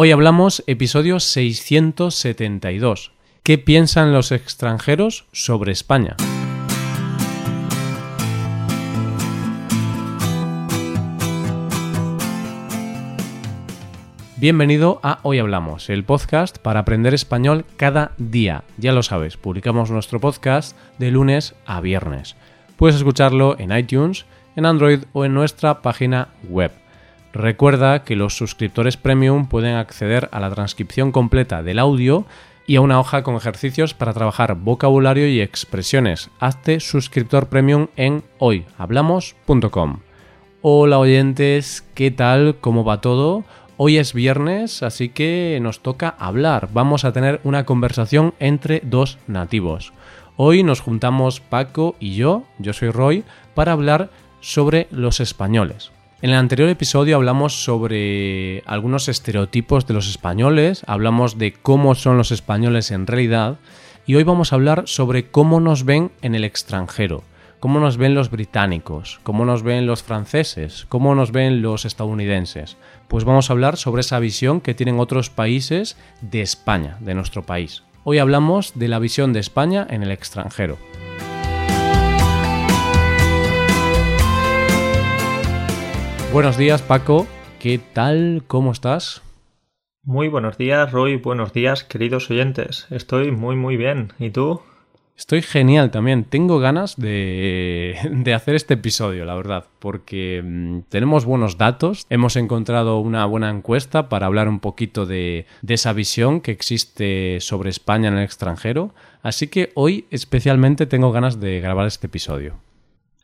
Hoy hablamos episodio 672. ¿Qué piensan los extranjeros sobre España? Bienvenido a Hoy Hablamos, el podcast para aprender español cada día. Ya lo sabes, publicamos nuestro podcast de lunes a viernes. Puedes escucharlo en iTunes, en Android o en nuestra página web. Recuerda que los suscriptores premium pueden acceder a la transcripción completa del audio y a una hoja con ejercicios para trabajar vocabulario y expresiones. Hazte suscriptor premium en hoyhablamos.com. Hola oyentes, ¿qué tal? ¿Cómo va todo? Hoy es viernes, así que nos toca hablar. Vamos a tener una conversación entre dos nativos. Hoy nos juntamos Paco y yo, yo soy Roy, para hablar sobre los españoles. En el anterior episodio hablamos sobre algunos estereotipos de los españoles, hablamos de cómo son los españoles en realidad y hoy vamos a hablar sobre cómo nos ven en el extranjero, cómo nos ven los británicos, cómo nos ven los franceses, cómo nos ven los estadounidenses. Pues vamos a hablar sobre esa visión que tienen otros países de España, de nuestro país. Hoy hablamos de la visión de España en el extranjero. Buenos días Paco, ¿qué tal? ¿Cómo estás? Muy buenos días Roy, buenos días queridos oyentes. Estoy muy muy bien. ¿Y tú? Estoy genial también. Tengo ganas de, de, hacer este episodio, la verdad, porque mm, tenemos buenos datos. Hemos encontrado una buena encuesta para hablar un poquito de, de esa visión que existe sobre España en el extranjero. Así que hoy especialmente tengo ganas de grabar este episodio.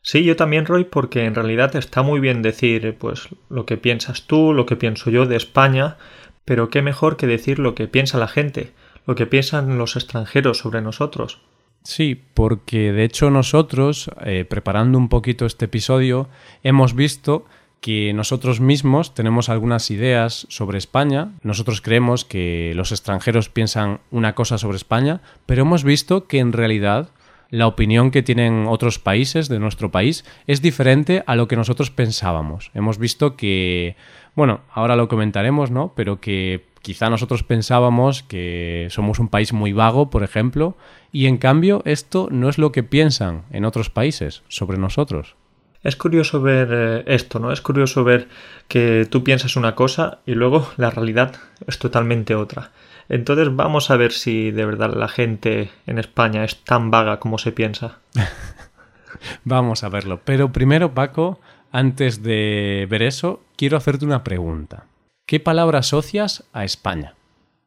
Sí, yo también, Roy, porque en realidad está muy bien decir pues lo que piensas tú, lo que pienso yo de España, pero qué mejor que decir lo que piensa la gente, lo que piensan los extranjeros sobre nosotros. Sí, porque de hecho nosotros, eh, preparando un poquito este episodio, hemos visto que nosotros mismos tenemos algunas ideas sobre España. Nosotros creemos que los extranjeros piensan una cosa sobre España, pero hemos visto que en realidad la opinión que tienen otros países de nuestro país es diferente a lo que nosotros pensábamos. Hemos visto que, bueno, ahora lo comentaremos, ¿no? Pero que quizá nosotros pensábamos que somos un país muy vago, por ejemplo, y en cambio esto no es lo que piensan en otros países sobre nosotros. Es curioso ver eh, esto, ¿no? Es curioso ver que tú piensas una cosa y luego la realidad es totalmente otra. Entonces vamos a ver si de verdad la gente en España es tan vaga como se piensa. vamos a verlo. Pero primero, Paco, antes de ver eso, quiero hacerte una pregunta. ¿Qué palabra asocias a España?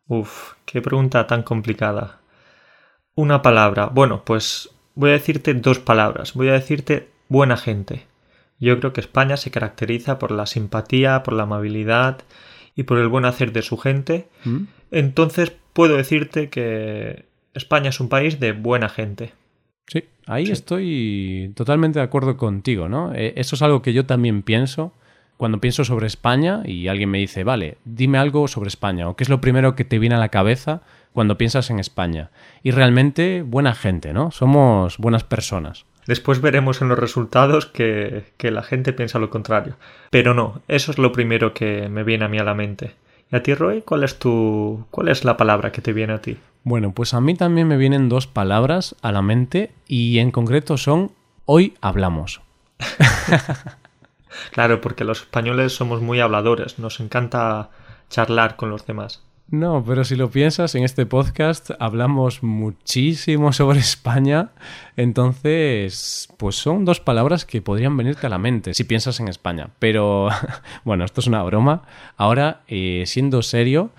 Uf, qué pregunta tan complicada. Una palabra. Bueno, pues voy a decirte dos palabras. Voy a decirte buena gente. Yo creo que España se caracteriza por la simpatía, por la amabilidad y por el buen hacer de su gente. ¿Mm? Entonces puedo decirte que España es un país de buena gente. Sí, ahí estoy totalmente de acuerdo contigo, ¿no? Eh, eso es algo que yo también pienso cuando pienso sobre España y alguien me dice, vale, dime algo sobre España o qué es lo primero que te viene a la cabeza cuando piensas en España. Y realmente buena gente, ¿no? Somos buenas personas. Después veremos en los resultados que, que, la gente piensa lo contrario. Pero no, eso es lo primero que me viene a mí a la mente. ¿Y a ti, Roy? ¿Cuál es tu. cuál es la palabra que te viene a ti? Bueno, pues a mí también me vienen dos palabras a la mente y en concreto son hoy hablamos. claro, porque los españoles somos muy habladores, nos encanta charlar con los demás. No, pero si lo piensas, en este podcast hablamos muchísimo sobre España, entonces, pues son dos palabras que podrían venirte a la mente si piensas en España. Pero, bueno, esto es una broma. Ahora, eh, siendo serio,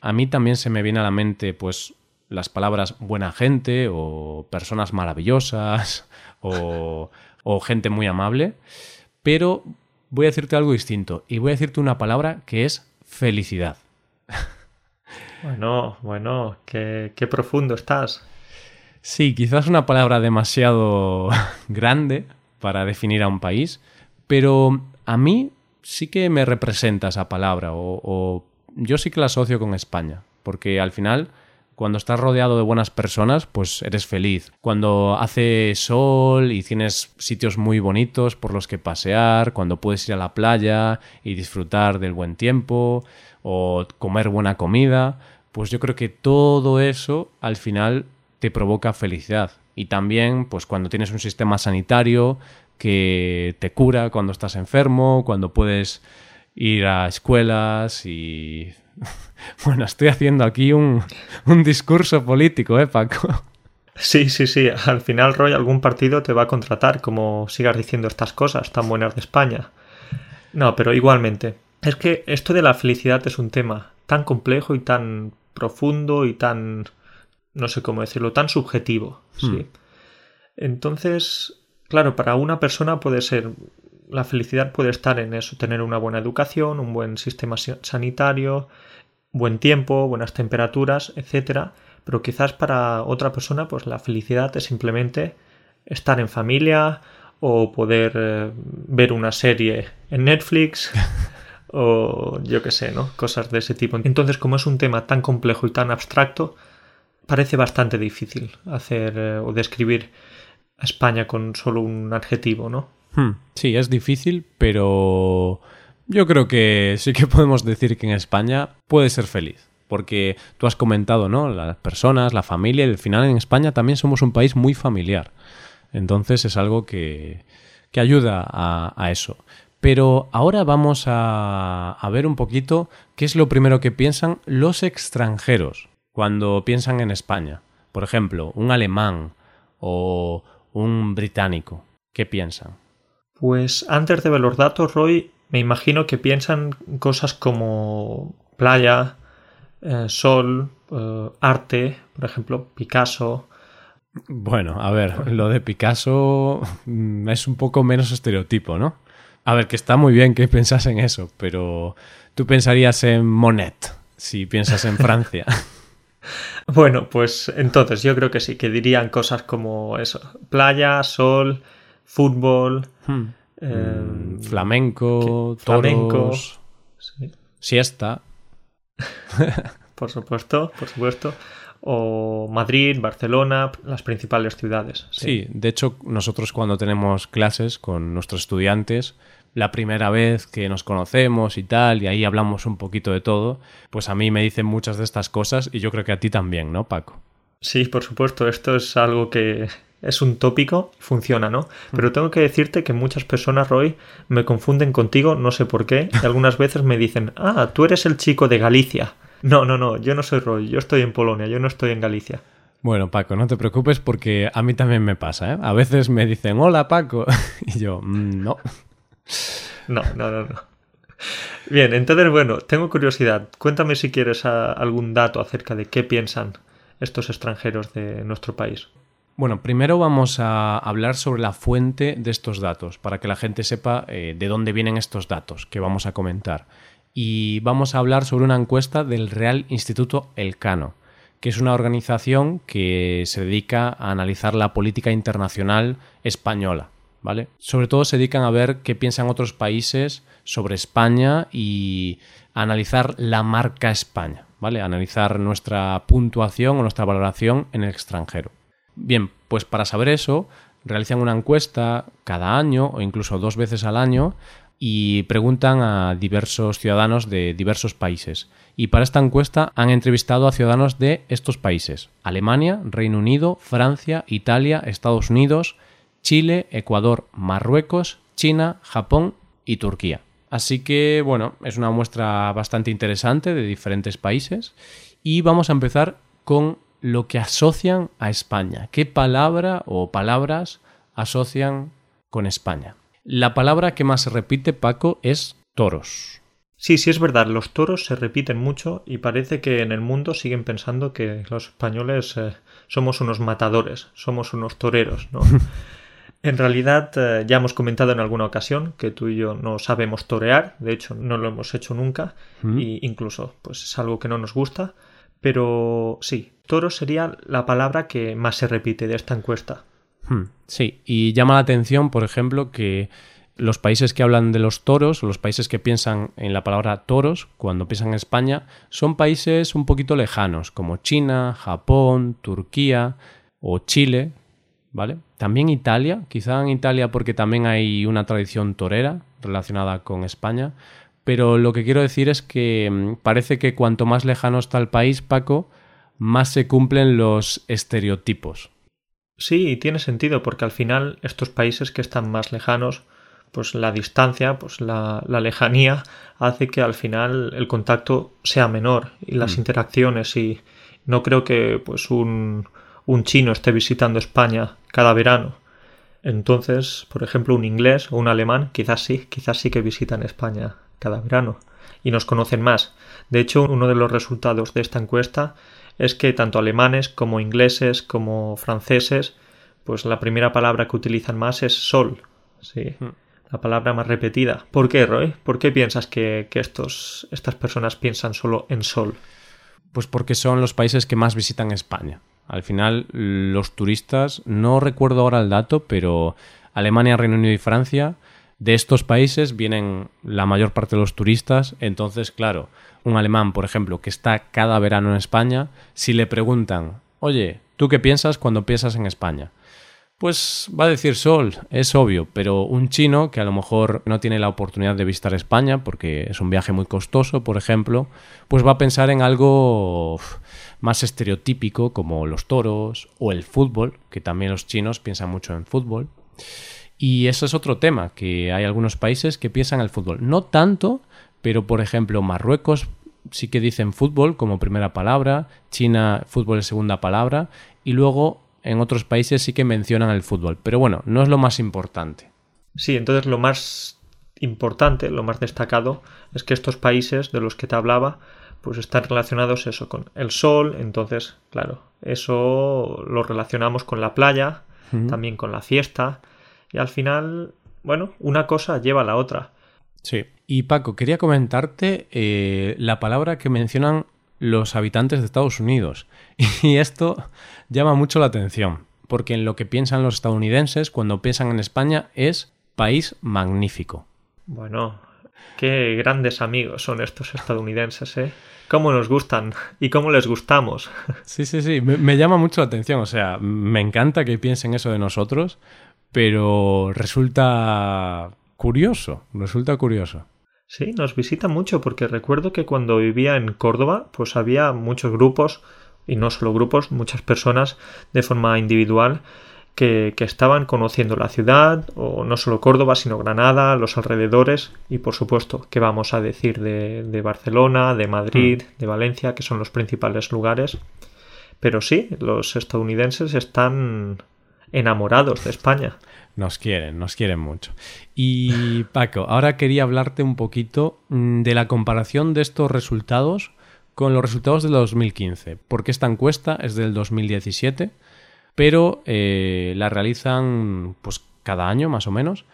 a mí también se me viene a la mente, pues, las palabras buena gente o personas maravillosas o, o gente muy amable, pero voy a decirte algo distinto y voy a decirte una palabra que es felicidad. Bueno, bueno, qué, qué profundo estás. Sí, quizás una palabra demasiado grande para definir a un país, pero a mí sí que me representa esa palabra o, o, yo sí que la asocio con España, porque al final Cuando estás rodeado de buenas personas, pues eres feliz. Cuando hace sol y tienes sitios muy bonitos por los que pasear, cuando puedes ir a la playa y disfrutar del buen tiempo o comer buena comida, pues yo creo que todo eso al final te provoca felicidad. Y también, pues cuando tienes un sistema sanitario que te cura cuando estás enfermo, cuando puedes ir a escuelas y Bueno, estoy haciendo aquí un, discurso político, ¿eh, Paco? Sí, sí, sí. Al final, Roy, algún partido te va a contratar como sigas diciendo estas cosas tan buenas de España. No, pero igualmente. Es que esto de la felicidad es un tema tan complejo y tan profundo y tan... no sé cómo decirlo, tan subjetivo. Sí. Hmm. Entonces, claro, para una persona puede ser la felicidad puede estar en eso, tener una buena educación, un buen sistema sanitario, buen tiempo, buenas temperaturas, etcétera, pero quizás para otra persona pues la felicidad es simplemente estar en familia o poder eh, ver una serie en Netflix o yo qué sé, ¿no? Cosas de ese tipo. Entonces, como es un tema tan complejo y tan abstracto, parece bastante difícil hacer eh, o describir a España con solo un adjetivo, ¿no? Hmm. Sí, es difícil, pero yo creo que sí que podemos decir que en España puede ser feliz. Porque tú has comentado, ¿no? Las personas, la familia, y al final en España también somos un país muy familiar. Entonces es algo que, que ayuda a, a, eso. Pero ahora vamos a, a ver un poquito qué es lo primero que piensan los extranjeros cuando piensan en España. Por ejemplo, un alemán o un británico. ¿Qué piensan? Pues antes de ver los datos, Roy, me imagino que piensan cosas como playa, eh, sol, eh, arte, por ejemplo, Picasso. Bueno, a ver, lo de Picasso mm, es un poco menos estereotipo, ¿no? A ver, que está muy bien que pensas en eso, pero tú pensarías en Monet si piensas en Francia. bueno, pues entonces yo creo que sí, que dirían cosas como eso, playa, sol, fútbol, hmm. em, flamenco, toros, siesta. por supuesto, por supuesto. O Madrid, Barcelona, las principales ciudades. Sí. de hecho, nosotros cuando tenemos clases con nuestros estudiantes, la primera vez que nos conocemos y tal, y ahí hablamos un poquito de todo, pues a mí me dicen muchas de estas cosas y yo creo que a ti también, ¿no, Paco? Sí, por supuesto, esto es algo que es un tópico, funciona, ¿no? Pero tengo que decirte que muchas personas, Roy, me confunden contigo, no sé por qué, y algunas veces me dicen, ah, tú eres el chico de Galicia. No, no, no, yo no soy Roy, yo estoy en Polonia, yo no estoy en Galicia. Bueno, Paco, no te preocupes porque a mí también me pasa, ¿eh? A veces me dicen, hola, Paco, y yo, mm, no. No, no, no, no. Bien, entonces, bueno, tengo curiosidad. Cuéntame si quieres algún dato acerca de qué piensan estos extranjeros de nuestro país. Bueno, primero vamos a hablar sobre la fuente de estos datos, para que la gente sepa eh, de dónde vienen estos datos que vamos a comentar. Y vamos a hablar sobre una encuesta del Real Instituto Elcano, que es una organización que se dedica a analizar la política internacional española. ¿Vale? Sobre todo se dedican a ver qué piensan otros países sobre España y analizar la marca España, ¿vale? analizar nuestra puntuación o nuestra valoración en el extranjero. Bien, pues para saber eso, realizan una encuesta cada año o incluso dos veces al año y preguntan a diversos ciudadanos de diversos países. Y para esta encuesta han entrevistado a ciudadanos de estos países. Alemania, Reino Unido, Francia, Italia, Estados Unidos, Chile, Ecuador, Marruecos, China, Japón y Turquía. Así que, bueno, es una muestra bastante interesante de diferentes países. Y vamos a empezar con lo que asocian a España. ¿Qué palabra o palabras asocian con España? La palabra que más se repite, Paco, es toros. Sí, sí es verdad, los toros se repiten mucho y parece que en el mundo siguen pensando que los españoles eh, somos unos matadores, somos unos toreros, ¿no? en realidad eh, ya hemos comentado en alguna ocasión que tú y yo no sabemos torear, de hecho no lo hemos hecho nunca mm. y incluso pues es algo que no nos gusta, pero sí, toro sería la palabra que más se repite de esta encuesta. Hmm, sí, y llama la atención, por ejemplo, que los países que hablan de los toros, los países que piensan en la palabra toros, cuando piensan en España, son países un poquito lejanos, como China, Japón, Turquía o Chile, ¿vale? También Italia, quizá en Italia porque también hay una tradición torera relacionada con España, pero lo que quiero decir es que mm, parece que cuanto más lejano está el país, Paco, más se cumplen los estereotipos. Sí, tiene sentido, porque al final estos países que están más lejanos, pues la distancia, pues la, lejanía hace que al final el contacto sea menor y las mm. interacciones y no creo que pues un, un chino esté visitando España cada verano. Entonces, por ejemplo, un inglés o un alemán quizás sí, quizás sí que visitan España cada verano y nos conocen más. De hecho, uno de los resultados de esta encuesta es que tanto alemanes como ingleses como franceses, pues la primera palabra que utilizan más es sol. Sí. Hmm. La palabra más repetida. ¿Por qué, Roy? ¿Por qué piensas que, estos, estas personas piensan solo en sol? Pues porque son los países que más visitan España. Al final, los turistas, no recuerdo ahora el dato, pero Alemania, Reino Unido y Francia, de estos países vienen la mayor parte de los turistas. Entonces, claro, un alemán, por ejemplo, que está cada verano en España, si le preguntan, oye, ¿tú qué piensas cuando piensas en España? Pues va a decir sol, es obvio, pero un chino que a lo mejor no tiene la oportunidad de visitar España porque es un viaje muy costoso, por ejemplo, pues va a pensar en algo más estereotípico como los toros o el fútbol, que también los chinos piensan mucho en fútbol. Y eso es otro tema, que hay algunos países que piensan en el fútbol. No tanto, pero por ejemplo Marruecos sí que dicen fútbol como primera palabra, China fútbol es segunda palabra y luego en otros países sí que mencionan el fútbol. Pero bueno, no es lo más importante. Sí, entonces lo más importante, lo más destacado es que estos países de los que te hablaba pues están relacionados eso con el sol, entonces claro, eso lo relacionamos con la playa, también con la fiesta y al final, bueno, una cosa lleva a la otra. Sí. Y Paco, quería comentarte eh, la palabra que mencionan los habitantes de Estados Unidos. Y esto llama mucho la atención, porque en lo que piensan los estadounidenses cuando piensan en España es país magnífico. Bueno, qué grandes amigos son estos estadounidenses, ¿eh? Cómo nos gustan y cómo les gustamos. Sí, sí, sí, me, me llama mucho la atención, o sea, me encanta que piensen eso de nosotros, pero resulta curioso, resulta curioso. Sí, nos visita mucho porque recuerdo que cuando vivía en Córdoba, pues había muchos grupos, y no solo grupos, muchas personas de forma individual que, que, estaban conociendo la ciudad, o no solo Córdoba, sino Granada, los alrededores, y por supuesto, ¿qué vamos a decir de, de Barcelona, de Madrid, mm. de Valencia, que son los principales lugares? Pero sí, los estadounidenses están enamorados de España. Nos quieren, nos quieren mucho. Y Paco, ahora quería hablarte un poquito mm, de la comparación de estos resultados con los resultados del 2015, porque esta encuesta es del 2017, pero eh, la realizan pues cada año más o menos.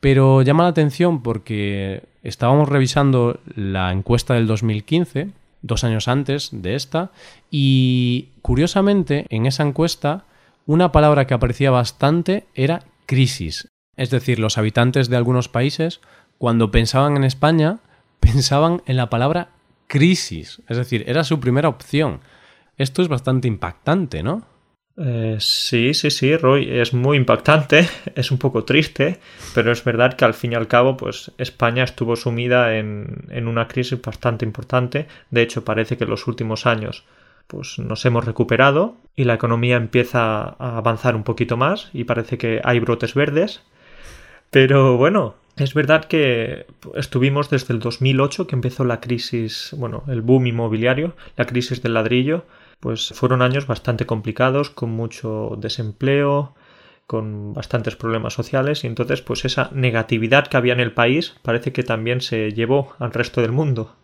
Pero llama la atención porque estábamos revisando la encuesta del 2015, dos años antes de esta, y curiosamente en esa encuesta una palabra que aparecía bastante era crisis. Es decir, los habitantes de algunos países, cuando pensaban en España, pensaban en la palabra crisis. Es decir, era su primera opción. Esto es bastante impactante, ¿no? Eh, sí, sí, sí, Roy, es muy impactante, es un poco triste, pero es verdad que al fin y al cabo, pues España estuvo sumida en, en una crisis bastante importante. De hecho, parece que en los últimos años pues nos hemos recuperado y la economía empieza a avanzar un poquito más y parece que hay brotes verdes. Pero bueno, es verdad que estuvimos desde el 2008 que empezó la crisis, bueno, el boom inmobiliario, la crisis del ladrillo, pues fueron años bastante complicados, con mucho desempleo, con bastantes problemas sociales y entonces pues esa negatividad que había en el país parece que también se llevó al resto del mundo.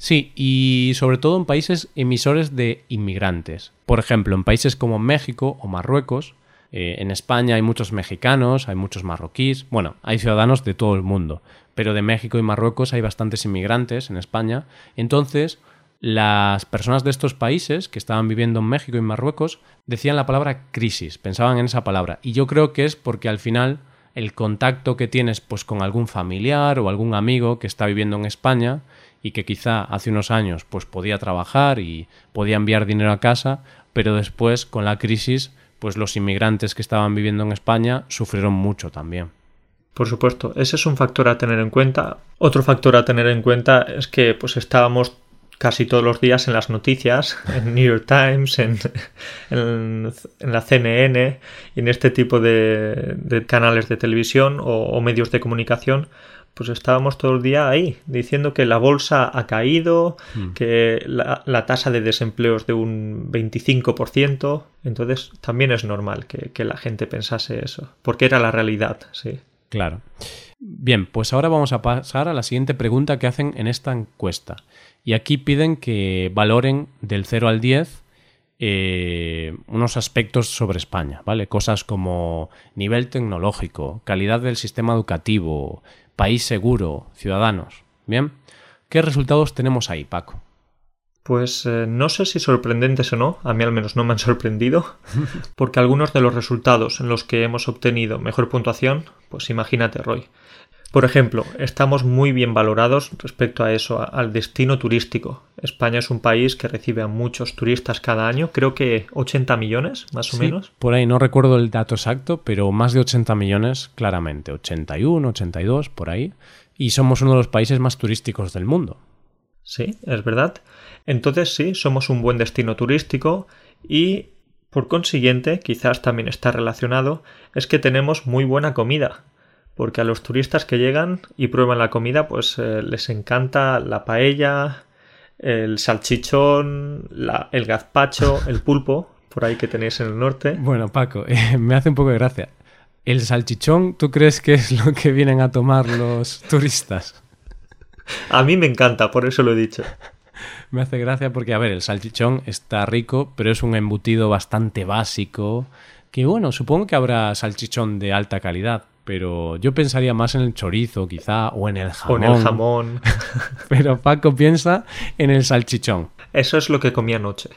Sí, y sobre todo en países emisores de inmigrantes. Por ejemplo, en países como México o Marruecos, eh, en España hay muchos mexicanos, hay muchos marroquíes, bueno, hay ciudadanos de todo el mundo, pero de México y Marruecos hay bastantes inmigrantes en España. Entonces, las personas de estos países que estaban viviendo en México y Marruecos decían la palabra crisis, pensaban en esa palabra. Y yo creo que es porque al final el contacto que tienes pues con algún familiar o algún amigo que está viviendo en España y que quizá hace unos años pues podía trabajar y podía enviar dinero a casa, pero después con la crisis pues los inmigrantes que estaban viviendo en España sufrieron mucho también. Por supuesto, ese es un factor a tener en cuenta. Otro factor a tener en cuenta es que pues estábamos casi todos los días en las noticias, en New York Times, en, en, la CNN en este tipo de, canales de televisión o, medios de comunicación, pues estábamos todo el día ahí diciendo que la bolsa ha caído, hmm. que la, tasa de desempleo es de un 25%, entonces también es normal que, que la gente pensase eso, porque era la realidad, sí. Claro. Bien, pues ahora vamos a pasar a la siguiente pregunta que hacen en esta encuesta. Y aquí piden que valoren del 0 al 10 eh, unos aspectos sobre España, ¿vale? Cosas como nivel tecnológico, calidad del sistema educativo, país seguro, ciudadanos. Bien, ¿qué resultados tenemos ahí, Paco? Pues eh, no sé si sorprendentes o no, a mí al menos no me han sorprendido, porque algunos de los resultados en los que hemos obtenido mejor puntuación, pues imagínate, Roy, por ejemplo, estamos muy bien valorados respecto a eso, al destino turístico. España es un país que recibe a muchos turistas cada año, creo que 80 millones, más o menos. Por ahí no recuerdo el dato exacto, pero más de 80 millones claramente, 81, 82, por ahí. Y somos uno de los países más turísticos del mundo. Sí, es verdad. Entonces sí, somos un buen destino turístico y por consiguiente, quizás también está relacionado, es que tenemos muy buena comida porque a los turistas que llegan y prueban la comida, pues eh, les encanta la paella, el salchichón, el gazpacho, el pulpo, por ahí que tenéis en el norte. Bueno, Paco, eh, me hace un poco de gracia. ¿El salchichón tú crees que es lo que vienen a tomar los turistas? A mí me encanta, por eso lo he dicho. Me hace gracia porque, a ver, el salchichón está rico, pero es un embutido bastante básico. Que bueno, supongo que habrá salchichón de alta calidad, pero yo pensaría más en el chorizo, quizá, o en el jamón. O en el jamón. pero Paco piensa en el salchichón. Eso es lo que comí anoche.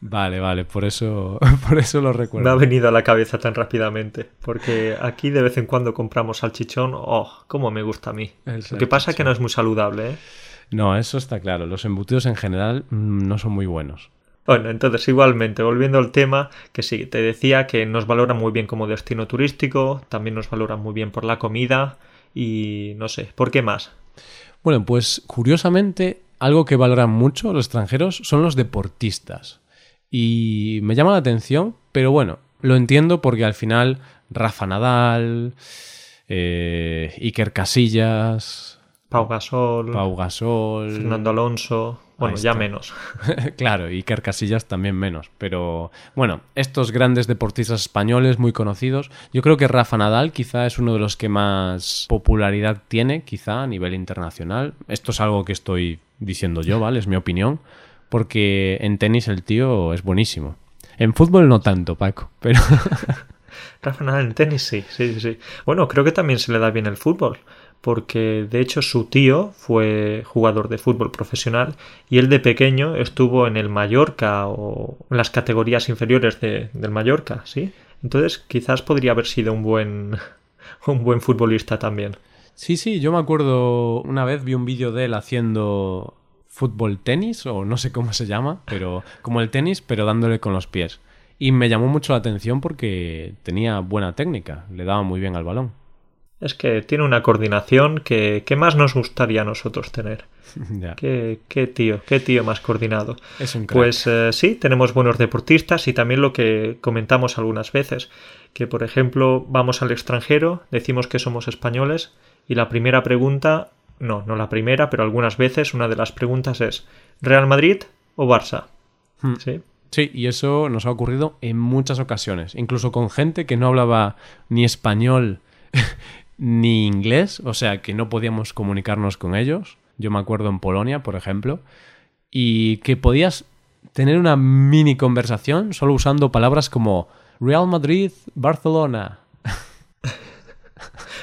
Vale, vale, por eso, por eso lo recuerdo. Me ha venido a la cabeza tan rápidamente. Porque aquí de vez en cuando compramos salchichón. ¡Oh! ¡Cómo me gusta a mí! Lo que pasa es que no es muy saludable, ¿eh? No, eso está claro. Los embutidos en general mm, no son muy buenos. Bueno, entonces igualmente, volviendo al tema, que sí, te decía que nos valora muy bien como destino turístico, también nos valora muy bien por la comida y no sé, ¿por qué más? Bueno, pues curiosamente, algo que valoran mucho los extranjeros son los deportistas. Y me llama la atención, pero bueno, lo entiendo porque al final Rafa Nadal, eh, Iker Casillas, Pau Gasol, Pau Gasol, Fernando Alonso, bueno, ya menos. claro, y Casillas también menos. Pero bueno, estos grandes deportistas españoles muy conocidos, yo creo que Rafa Nadal quizá es uno de los que más popularidad tiene, quizá a nivel internacional. Esto es algo que estoy diciendo yo, ¿vale? Es mi opinión. Porque en tenis el tío es buenísimo. En fútbol no tanto, Paco, pero... Rafa Nadal en tenis sí, sí, sí. Bueno, creo que también se le da bien el fútbol porque de hecho su tío fue jugador de fútbol profesional y él de pequeño estuvo en el Mallorca o en las categorías inferiores de, del Mallorca, ¿sí? Entonces quizás podría haber sido un buen, un buen futbolista también. Sí, sí, yo me acuerdo una vez vi un vídeo de él haciendo fútbol tenis o no sé cómo se llama, pero como el tenis pero dándole con los pies. Y me llamó mucho la atención porque tenía buena técnica, le daba muy bien al balón. Es que tiene una coordinación que, ¿qué más nos gustaría a nosotros tener. ¿Qué, qué, tío, qué tío más coordinado. Es un Pues eh, sí, tenemos buenos deportistas y también lo que comentamos algunas veces, que por ejemplo vamos al extranjero, decimos que somos españoles y la primera pregunta, no, no la primera, pero algunas veces una de las preguntas es ¿Real Madrid o Barça? Hmm. Sí. Sí, y eso nos ha ocurrido en muchas ocasiones, incluso con gente que no hablaba ni español ni inglés, o sea que no podíamos comunicarnos con ellos. Yo me acuerdo en Polonia, por ejemplo, y que podías tener una mini conversación solo usando palabras como Real Madrid, Barcelona.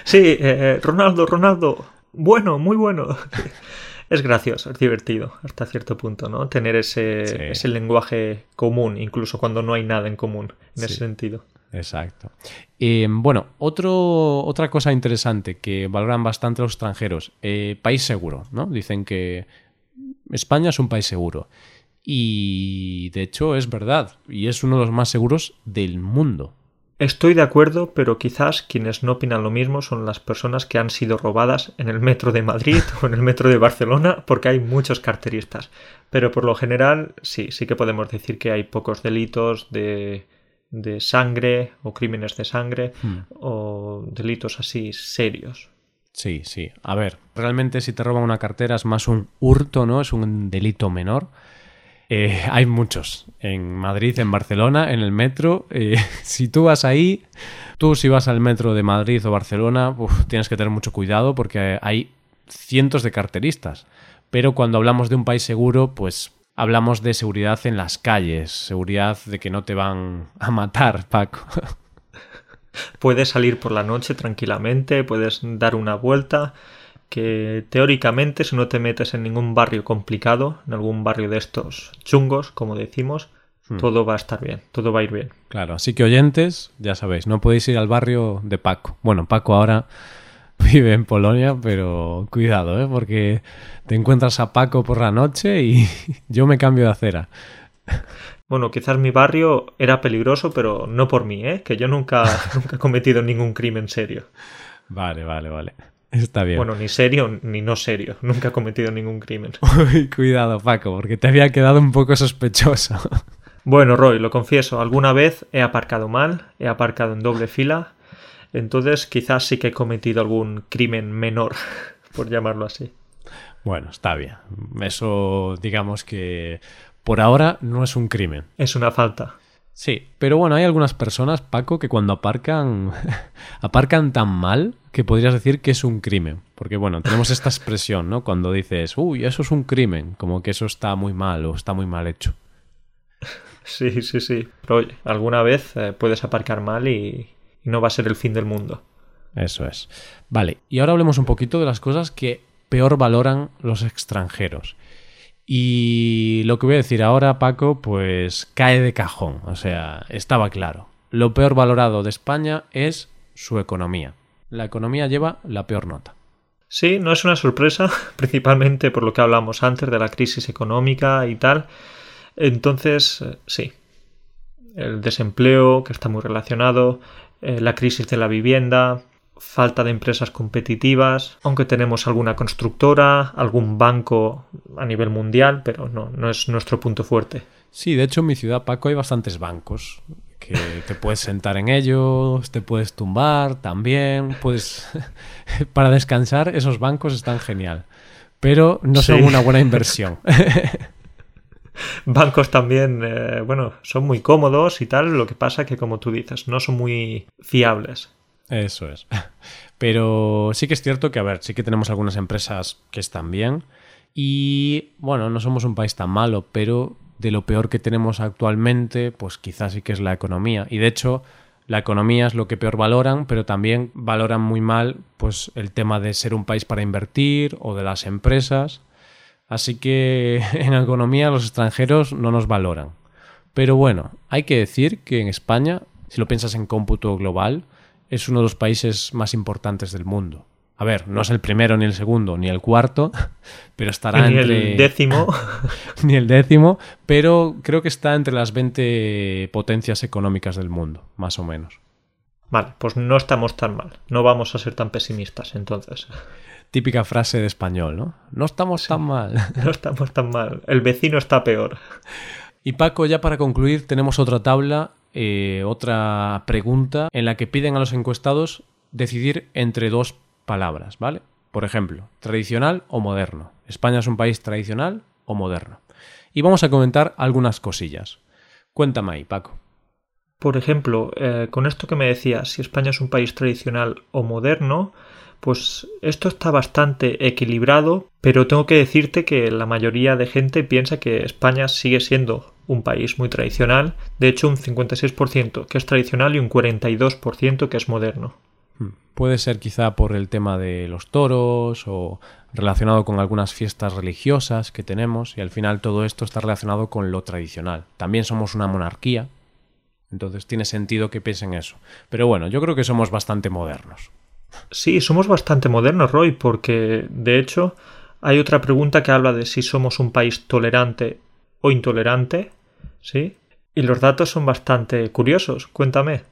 Sí, eh, eh, Ronaldo, Ronaldo, bueno, muy bueno. Es gracioso, es divertido hasta cierto punto, ¿no? Tener ese, ese lenguaje común, incluso cuando no hay nada en común en ese sentido. Exacto. Eh, bueno, otra cosa interesante que valoran bastante los extranjeros, eh, país seguro, ¿no? Dicen que España es un país seguro. Y de hecho es verdad, y es uno de los más seguros del mundo. Estoy de acuerdo, pero quizás quienes no opinan lo mismo son las personas que han sido robadas en el metro de Madrid o en el metro de Barcelona, porque hay muchos carteristas. Pero por lo general, sí, sí que podemos decir que hay pocos delitos de, de sangre o crímenes de sangre Hmm. o delitos así serios. Sí, sí. A ver, realmente si te roban una cartera es más un hurto, ¿no? Es un delito menor. Eh, hay muchos. En Madrid, en Barcelona, en el metro. Eh, si tú vas ahí, tú si vas al metro de Madrid o Barcelona, uf, tienes que tener mucho cuidado porque hay cientos de carteristas. Pero cuando hablamos de un país seguro, pues hablamos de seguridad en las calles, seguridad de que no te van a matar, Paco. Puedes salir por la noche tranquilamente, puedes dar una vuelta, que teóricamente si no te metes en ningún barrio complicado, en algún barrio de estos chungos, como decimos, Hmm. todo va a estar bien, todo va a ir bien. Claro, así que oyentes, ya sabéis, no podéis ir al barrio de Paco. Bueno, Paco ahora vive en Polonia, pero cuidado, ¿eh? porque te encuentras a Paco por la noche y yo me cambio de acera. Bueno, quizás mi barrio era peligroso, pero no por mí, ¿eh? que yo nunca, nunca he cometido ningún crimen serio. Vale, vale, vale. Está bien. Bueno, ni serio ni no serio, nunca he cometido ningún crimen. Uy, cuidado, Paco, porque te había quedado un poco sospechoso. Bueno, Roy, lo confieso, alguna vez he aparcado mal, he aparcado en doble fila, entonces quizás sí que he cometido algún crimen menor, por llamarlo así. Bueno, está bien. Eso, digamos que por ahora no es un crimen. Es una falta. Sí, pero bueno, hay algunas personas, Paco, que cuando aparcan, aparcan tan mal que podrías decir que es un crimen. Porque bueno, tenemos esta expresión, ¿no? Cuando dices, uy, eso es un crimen, como que eso está muy mal o está muy mal hecho. Sí, sí, sí. Pero oye, alguna vez eh, puedes aparcar mal y, y no va a ser el fin del mundo. Eso es. Vale, y ahora hablemos un poquito de las cosas que peor valoran los extranjeros. Y lo que voy a decir ahora, Paco, pues cae de cajón. O sea, estaba claro. Lo peor valorado de España es su economía. La economía lleva la peor nota. Sí, no es una sorpresa, principalmente por lo que hablamos antes de la crisis económica y tal. Entonces, eh, sí, el desempleo, que está muy relacionado, eh, la crisis de la vivienda, falta de empresas competitivas, aunque tenemos alguna constructora, algún banco a nivel mundial, pero no, no es nuestro punto fuerte. Sí, de hecho en mi ciudad, Paco, hay bastantes bancos que te puedes sentar en ellos, te puedes tumbar también, puedes... Para descansar, esos bancos están genial, pero no son Sí. una buena inversión. Bancos también, eh, bueno, son muy cómodos y tal, lo que pasa que como tú dices, no son muy fiables. Eso es. Pero sí que es cierto que, a ver, sí que tenemos algunas empresas que están bien. Y bueno, no somos un país tan malo, pero de lo peor que tenemos actualmente, pues quizás sí que es la economía. Y de hecho, la economía es lo que peor valoran, pero también valoran muy mal pues el tema de ser un país para invertir o de las empresas. Así que en economía los extranjeros no nos valoran. Pero bueno, hay que decir que en España, si lo piensas en cómputo global, es uno de los países más importantes del mundo. A ver, no es el primero, ni el segundo, ni el cuarto, pero estará Ni entre... el décimo, ni el décimo, pero creo que está entre las 20 potencias económicas del mundo, más o menos. vale, pues no estamos tan mal, no vamos a ser tan pesimistas entonces. Típica frase de español, ¿no? No estamos tan mal. No estamos tan mal, el vecino está peor. Y Paco, ya para concluir, tenemos otra tabla, eh, otra pregunta en la que piden a los encuestados decidir entre dos palabras, ¿vale? Por ejemplo, tradicional o moderno. España es un país tradicional o moderno. Y vamos a comentar algunas cosillas. Cuéntame ahí, Paco. Por ejemplo, eh, con esto que me decías, si España es un país tradicional o moderno, pues esto está bastante equilibrado, pero tengo que decirte que la mayoría de gente piensa que España sigue siendo un país muy tradicional, de hecho un 56% que es tradicional y un 42% que es moderno. Hmm. Puede ser quizá por el tema de los toros o relacionado con algunas fiestas religiosas que tenemos y al final todo esto está relacionado con lo tradicional. También somos una monarquía, Entonces tiene sentido que piensen eso. Pero bueno, yo creo que somos bastante modernos. Sí, somos bastante modernos, Roy, porque de hecho hay otra pregunta que habla de si somos un país tolerante o intolerante, ¿sí? Y los datos son bastante curiosos. Cuéntame.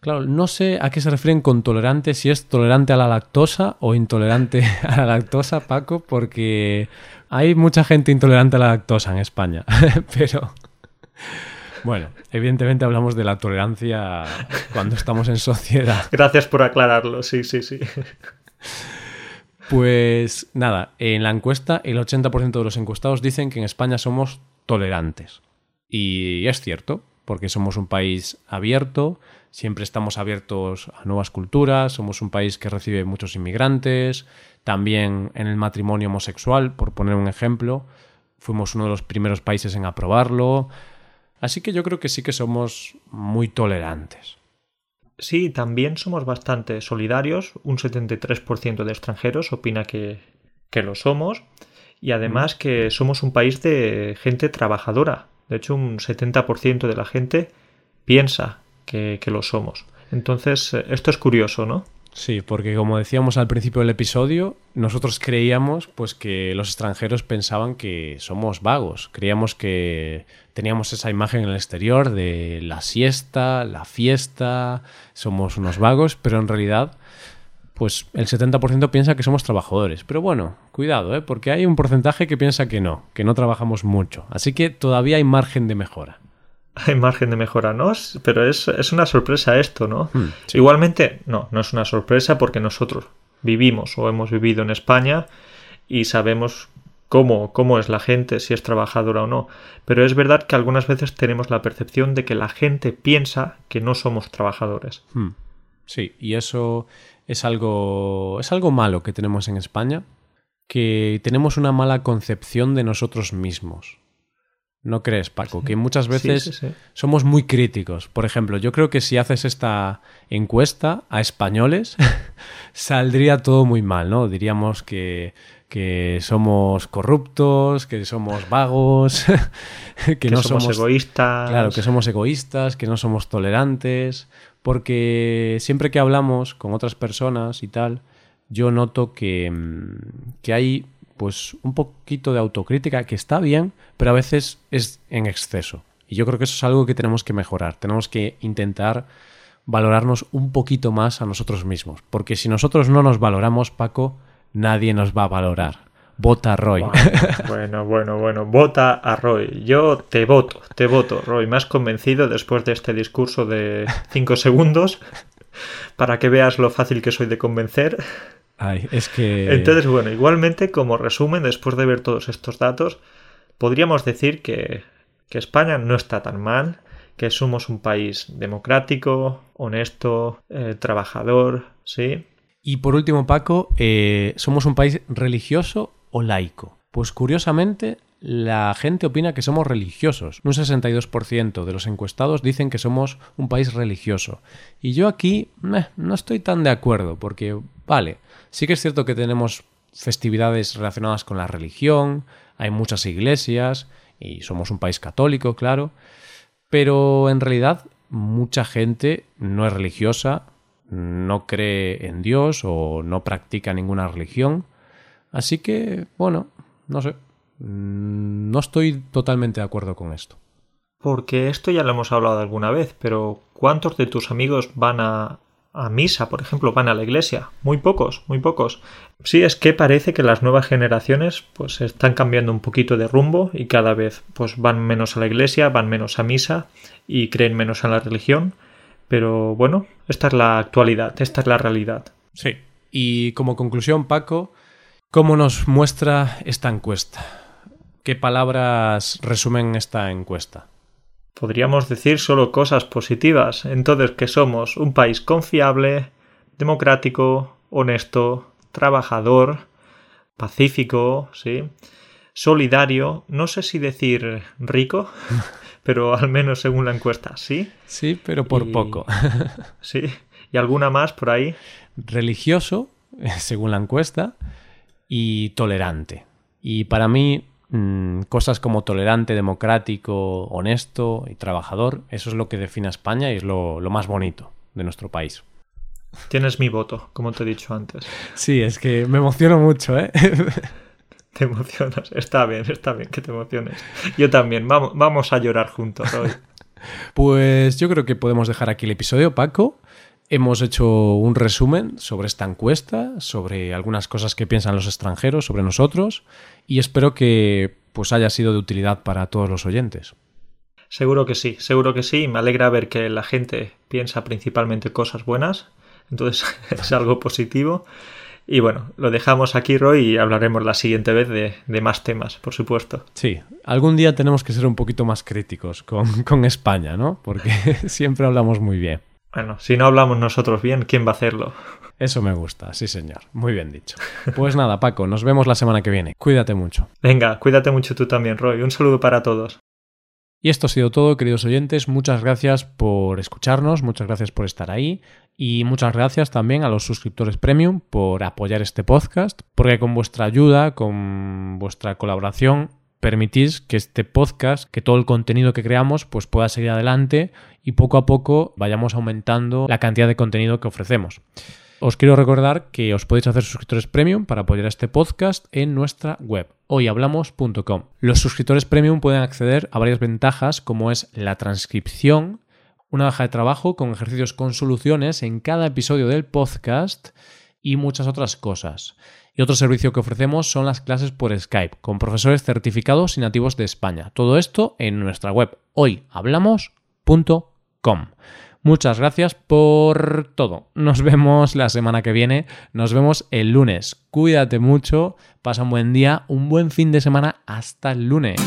Claro, no sé a qué se refieren con tolerante, si es tolerante a la lactosa o intolerante a la lactosa, Paco, porque hay mucha gente intolerante a la lactosa en España, pero bueno, evidentemente hablamos de la tolerancia cuando estamos en sociedad. Gracias por aclararlo, sí, sí, sí. Pues nada, en la encuesta el 80% de los encuestados dicen que en España somos tolerantes. Y es cierto, porque somos un país abierto, siempre estamos abiertos a nuevas culturas, somos un país que recibe muchos inmigrantes, también en el matrimonio homosexual, por poner un ejemplo, fuimos uno de los primeros países en aprobarlo, así que yo creo que sí que somos muy tolerantes. Sí, también somos bastante solidarios, un 73% de extranjeros opina que, que lo somos, y además que somos un país de gente trabajadora, de hecho un 70% de la gente piensa que, lo somos. Entonces, eh, esto es curioso, ¿no? Sí, porque como decíamos al principio del episodio, nosotros creíamos pues que los extranjeros pensaban que somos vagos, creíamos que teníamos esa imagen en el exterior de la siesta, la fiesta, somos unos vagos, pero en realidad pues el 70% piensa que somos trabajadores. Pero bueno, cuidado, ¿eh? porque hay un porcentaje que piensa que no, que no trabajamos mucho. Así que todavía hay margen de mejora hay margen de mejora, ¿no? Pero es, una sorpresa esto, ¿no? Hmm, Igualmente, no, no es una sorpresa porque nosotros vivimos o hemos vivido en España y sabemos cómo, cómo es la gente, si es trabajadora o no. Pero es verdad que algunas veces tenemos la percepción de que la gente piensa que no somos trabajadores. Hmm. Sí, y eso es algo, es algo malo que tenemos en España, que tenemos una mala concepción de nosotros mismos. ¿No crees, Paco? Que muchas veces somos muy críticos. Por ejemplo, yo creo que si haces esta encuesta a españoles, saldría todo muy mal, ¿no? Diríamos que, somos corruptos, que somos vagos, que, no somos, egoístas. Claro, que somos egoístas, que no somos tolerantes, porque siempre que hablamos con otras personas y tal, yo noto que, mm, que hay pues un poquito de autocrítica que está bien, pero a veces es en exceso. Y yo creo que eso es algo que tenemos que mejorar. Tenemos que intentar valorarnos un poquito más a nosotros mismos. Porque si nosotros no nos valoramos, Paco, nadie nos va a valorar. Vota a Roy. Bueno, bueno, bueno, vota a Roy. Yo te voto, te voto, Roy. Has convencido después de este discurso de cinco segundos para que veas lo fácil que soy de convencer. Ay, es que... Entonces, bueno, igualmente, como resumen, después de ver todos estos datos, podríamos decir que, España no está tan mal, que somos un país democrático, honesto, eh, trabajador, ¿sí? Y por último, Paco, eh, ¿somos un país religioso o laico? Pues curiosamente, la gente opina que somos religiosos. Un 62% de los encuestados dicen que somos un país religioso. Y yo aquí no estoy tan de acuerdo, porque, vale, sí que es cierto que tenemos festividades relacionadas con la religión, hay muchas iglesias, y somos un país católico, claro, pero en realidad mucha gente no es religiosa, no cree en Dios o no practica ninguna religión. Así que, bueno, no sé, no estoy totalmente de acuerdo con esto. Porque esto ya lo hemos hablado alguna vez, pero ¿cuántos de tus amigos van a, a misa, por ejemplo, van a la iglesia? Muy pocos, muy pocos. Sí, es que parece que las nuevas generaciones pues están cambiando un poquito de rumbo y cada vez pues van menos a la iglesia, van menos a misa y creen menos en la religión. Pero bueno, esta es la actualidad, esta es la realidad. Sí. Y como conclusión, Paco, ¿cómo nos muestra esta encuesta? ¿Qué palabras resumen esta encuesta? Podríamos decir solo cosas positivas. Entonces que somos un país confiable, democrático, honesto, trabajador, pacífico, ¿sí? solidario, no sé si decir rico, pero al menos según la encuesta, sí. Sí, pero por poco. sí. ¿Y alguna más por ahí? Religioso, según la encuesta, y tolerante. Y para mí mm, cosas como tolerante, democrático, honesto y trabajador, eso es lo que define a España y es lo, lo más bonito de nuestro país. Tienes mi voto, como te he dicho antes. Sí, es que me emociono mucho, ¿eh? Te emocionas. Está bien, está bien que te emociones. Yo también. Vamos, vamos a llorar juntos hoy. Pues yo creo que podemos dejar aquí el episodio, Paco. Hemos hecho un resumen sobre esta encuesta, sobre algunas cosas que piensan los extranjeros sobre nosotros y espero que pues haya sido de utilidad para todos los oyentes. Seguro que sí, seguro que sí. Me alegra ver que la gente piensa principalmente cosas buenas, entonces es algo positivo. Y bueno, lo dejamos aquí, Roy, y hablaremos la siguiente vez de, más temas, por supuesto. Sí, algún día tenemos que ser un poquito más críticos con, con España, ¿no? Porque siempre hablamos muy bien. Bueno, si no hablamos nosotros bien, ¿quién va a hacerlo? Eso me gusta, sí señor. Muy bien dicho. Pues nada, Paco, nos vemos la semana que viene. Cuídate mucho. Venga, cuídate mucho tú también, Roy. Un saludo para todos. Y esto ha sido todo, queridos oyentes. Muchas gracias por escucharnos, muchas gracias por estar ahí y muchas gracias también a los suscriptores premium por apoyar este podcast, porque con vuestra ayuda, con vuestra colaboración, permitís que este podcast, que todo el contenido que creamos, pues pueda seguir adelante y poco a poco vayamos aumentando la cantidad de contenido que ofrecemos. Os quiero recordar que os podéis hacer suscriptores premium para apoyar este podcast en nuestra web hoyhablamos.com. Los suscriptores premium pueden acceder a varias ventajas como es la transcripción, una hoja de trabajo con ejercicios con soluciones en cada episodio del podcast y muchas otras cosas. Y otro servicio que ofrecemos son las clases por Skype con profesores certificados y nativos de España. Todo esto en nuestra web hoyhablamos.com. Muchas gracias por todo. Nos vemos la semana que viene. Nos vemos el lunes. Cuídate mucho. Pasa un buen día, un buen fin de semana. Hasta el lunes.